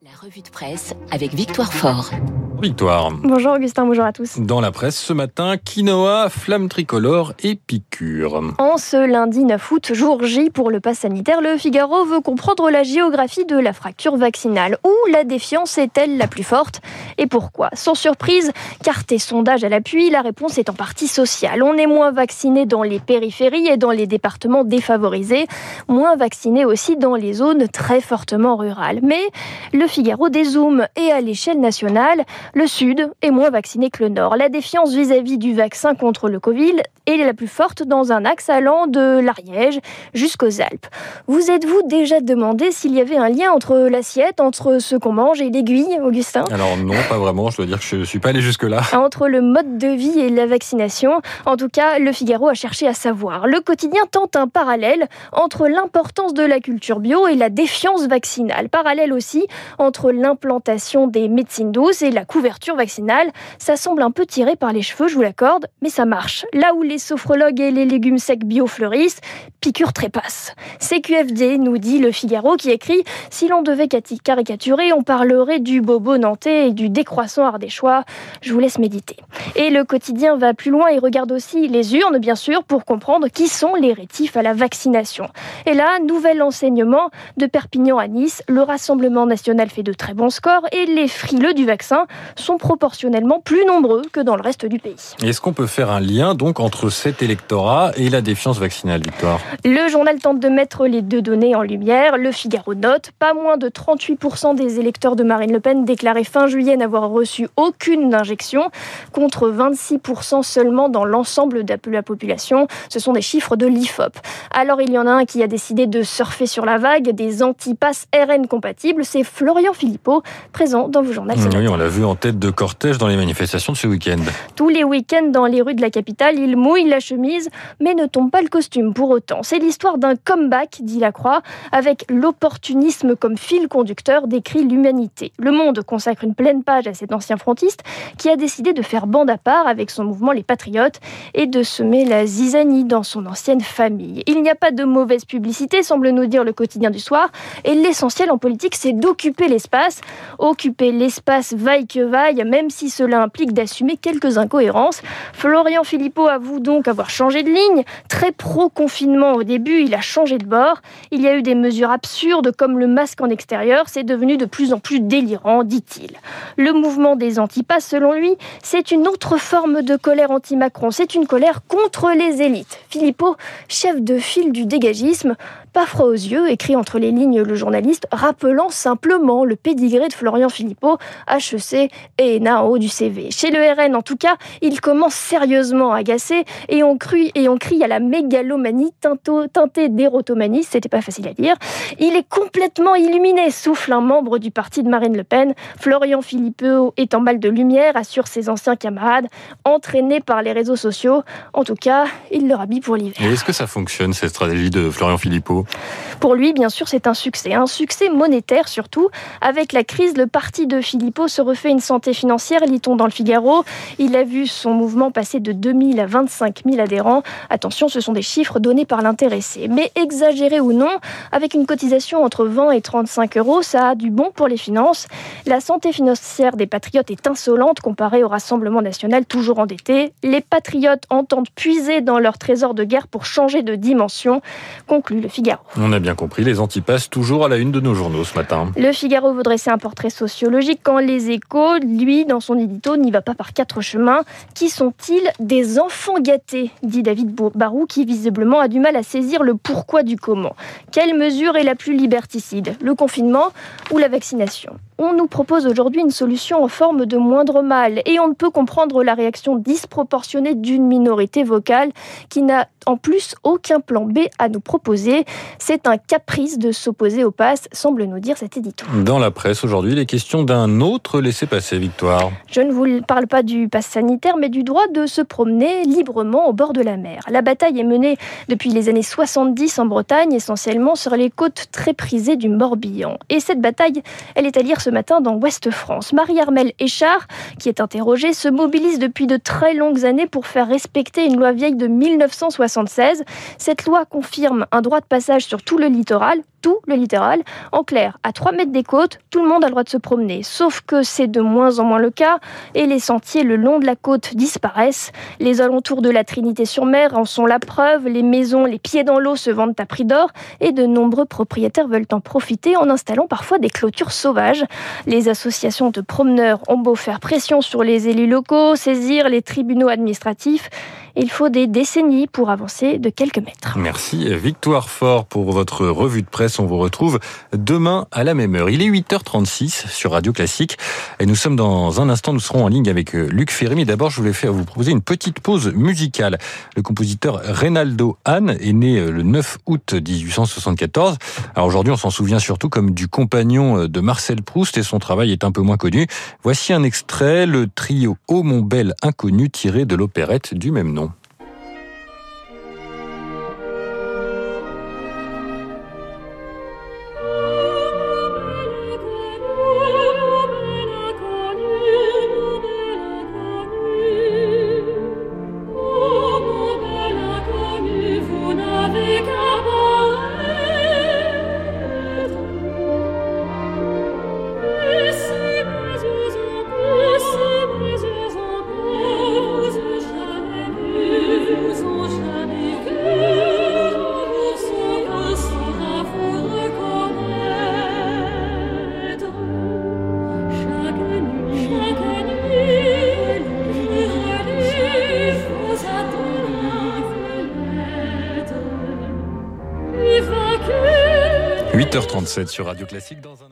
La revue de presse avec Victoire Fort. Victoire. Bonjour Augustin, bonjour à tous. Dans la presse ce matin, quinoa, flamme tricolore et piqûre. En ce lundi 9 août, jour J pour le pass sanitaire, le Figaro veut comprendre la géographie de la fracture vaccinale. Où la défiance est-elle la plus forte Et pourquoi? Sans surprise, carte et sondage à l'appui, la réponse est en partie sociale. On est moins vacciné dans les périphéries et dans les départements défavorisés, moins vacciné aussi dans les zones très fortement rurales. Mais le Figaro dézoome et à l'échelle nationale, le Sud est moins vacciné que le Nord. La défiance vis-à-vis du vaccin contre le Covid est la plus forte dans un axe allant de l'Ariège jusqu'aux Alpes. Vous êtes-vous déjà demandé s'il y avait un lien entre l'assiette, entre ce qu'on mange et l'aiguille, Augustin? Alors non, pas vraiment, je dois dire que je ne suis pas allé jusque-là. Entre le mode de vie et la vaccination, en tout cas, le Figaro a cherché à savoir. Le quotidien tente un parallèle entre l'importance de la culture bio et la défiance vaccinale. Parallèle aussi entre l'implantation des médecines douces et la couverture vaccinale. Ça semble un peu tiré par les cheveux, je vous l'accorde, mais ça marche. Là où les sophrologues et les légumes secs bio fleurissent, piqûre trépasse. CQFD, nous dit le Figaro, qui écrit Si l'on devait caricaturer, on parlerait du bobo nantais et du décroissant ardéchois. Je vous laisse méditer. Et le quotidien va plus loin et regarde aussi les urnes, bien sûr, pour comprendre qui sont les rétifs à la vaccination. Et là, nouvel enseignement de Perpignan à Nice, le Rassemblement national fait de très bons scores et les frileux du vaccin sont proportionnellement plus nombreux que dans le reste du pays. Est-ce qu'on peut faire un lien donc entre cet électorat et la défiance vaccinale, Victoire? Le journal tente de mettre les deux données en lumière. Le Figaro note pas moins de 38% des électeurs de Marine Le Pen déclaraient fin juillet n'avoir reçu aucune injection, contre 26% seulement dans l'ensemble de la population. Ce sont des chiffres de l'IFOP. Alors il y en a un qui a décidé de surfer sur la vague des antipasses RN compatibles, c'est Florian Philippot, présent dans vos journaux. Oui, on l'a vu en tête de cortège dans les manifestations de ce week-end. Tous les week-ends dans les rues de la capitale, il mouille la chemise, mais ne tombe pas le costume pour autant. C'est l'histoire d'un comeback, dit Lacroix, avec l'opportunisme comme fil conducteur décrit l'humanité. Le Monde consacre une pleine page à cet ancien frontiste qui a décidé de faire bande à part avec son mouvement Les Patriotes et de semer la zizanie dans son ancienne famille. Il n'y a pas de mauvaise publicité, semble nous dire le quotidien du soir, et l'essentiel en politique, c'est d'occuper l'espace. Occuper l'espace vaille que vaille, même si cela implique d'assumer quelques incohérences. Florian Philippot avoue donc avoir changé de ligne. Très pro-confinement au début, il a changé de bord. Il y a eu des mesures absurdes comme le masque en extérieur. C'est devenu de plus en plus délirant, dit-il. Le mouvement des antipasses, selon lui, c'est une autre forme de colère anti-Macron. C'est une colère contre les élites. Philippot, chef de file du dégagisme, pas froid aux yeux, écrit entre les lignes le journaliste, rappelant simplement le pédigré de Florian Philippot, HEC et ENA en haut du CV. Chez le RN, en tout cas, il commence sérieusement à agacer et on, crie, et on crie à la mégalomanie teintée d'érotomanie, c'était pas facile à dire. Il est complètement illuminé, souffle un membre du parti de Marine Le Pen. Florian Philippot est en mal de lumière, assure ses anciens camarades, entraînés par les réseaux sociaux. En tout cas, il leur habille pour l'hiver. Est-ce que ça fonctionne, cette stratégie de Florian Philippot? Pour lui, bien sûr, c'est un succès. Un succès monétaire surtout. Avec la crise, le parti de Philippot se refait une santé financière, lit-on dans le Figaro. Il a vu son mouvement passer de 2000 à 25 000 adhérents. Attention, ce sont des chiffres donnés par l'intéressé. Mais exagéré ou non, avec une cotisation entre 20 et 35 euros, ça a du bon pour les finances. La santé financière des patriotes est insolente comparée au Rassemblement national toujours endetté. Les patriotes entendent puiser dans leur trésor de guerre pour changer de dimension, conclut le Figaro. On a bien compris, les antipasses toujours à la une de nos journaux ce matin. Le Figaro veut dresser un portrait sociologique quand les échos, lui, dans son édito, n'y va pas par quatre chemins. Qui sont-ils Des enfants gâtés, dit David Barou, qui visiblement a du mal à saisir le pourquoi du comment. Quelle mesure est la plus liberticide? Le confinement ou la vaccination? On nous propose aujourd'hui une solution en forme de moindre mal et on ne peut comprendre la réaction disproportionnée d'une minorité vocale qui n'a en plus aucun plan B à nous proposer. C'est un caprice de s'opposer au pass, semble nous dire cet édito. Dans la presse aujourd'hui, les questions d'un autre laissez-passer, Victoire. Je ne vous parle pas du pass sanitaire, mais du droit de se promener librement au bord de la mer. La bataille est menée depuis les années 70 en Bretagne, essentiellement sur les côtes très prisées du Morbihan. Et cette bataille, elle est à lire ce matin dans Ouest France. Marie-Armelle Échard, qui est interrogée, se mobilise depuis de très longues années pour faire respecter une loi vieille de 1976. Cette loi confirme un droit de passage sur tout le littoral, tout le littoral. En clair, à 3 mètres des côtes, tout le monde a le droit de se promener. Sauf que c'est de moins en moins le cas et les sentiers le long de la côte disparaissent. Les alentours de la Trinité-sur-Mer en sont la preuve. Les maisons, les pieds dans l'eau se vendent à prix d'or et de nombreux propriétaires veulent en profiter en installant parfois des clôtures sauvages. Les associations de promeneurs ont beau faire pression sur les élus locaux, saisir les tribunaux administratifs, il faut des décennies pour avancer de quelques mètres. Merci Victoire Fort pour votre revue de presse. On vous retrouve demain à la même heure. Il est 8h36 sur Radio Classique et nous sommes dans un instant, nous serons en ligne avec euh, Luc Ferry. Mais d'abord, je voulais faire vous proposer une petite pause musicale. Le compositeur Reynaldo Hahn est né euh, le 9 août 1874. Alors aujourd'hui, on s'en souvient surtout comme du compagnon euh, de Marcel Proust et son travail est un peu moins connu. Voici un extrait, le trio Ô mon bel inconnu tiré de l'opérette du même nom. 8h37 sur Radio Classique dans un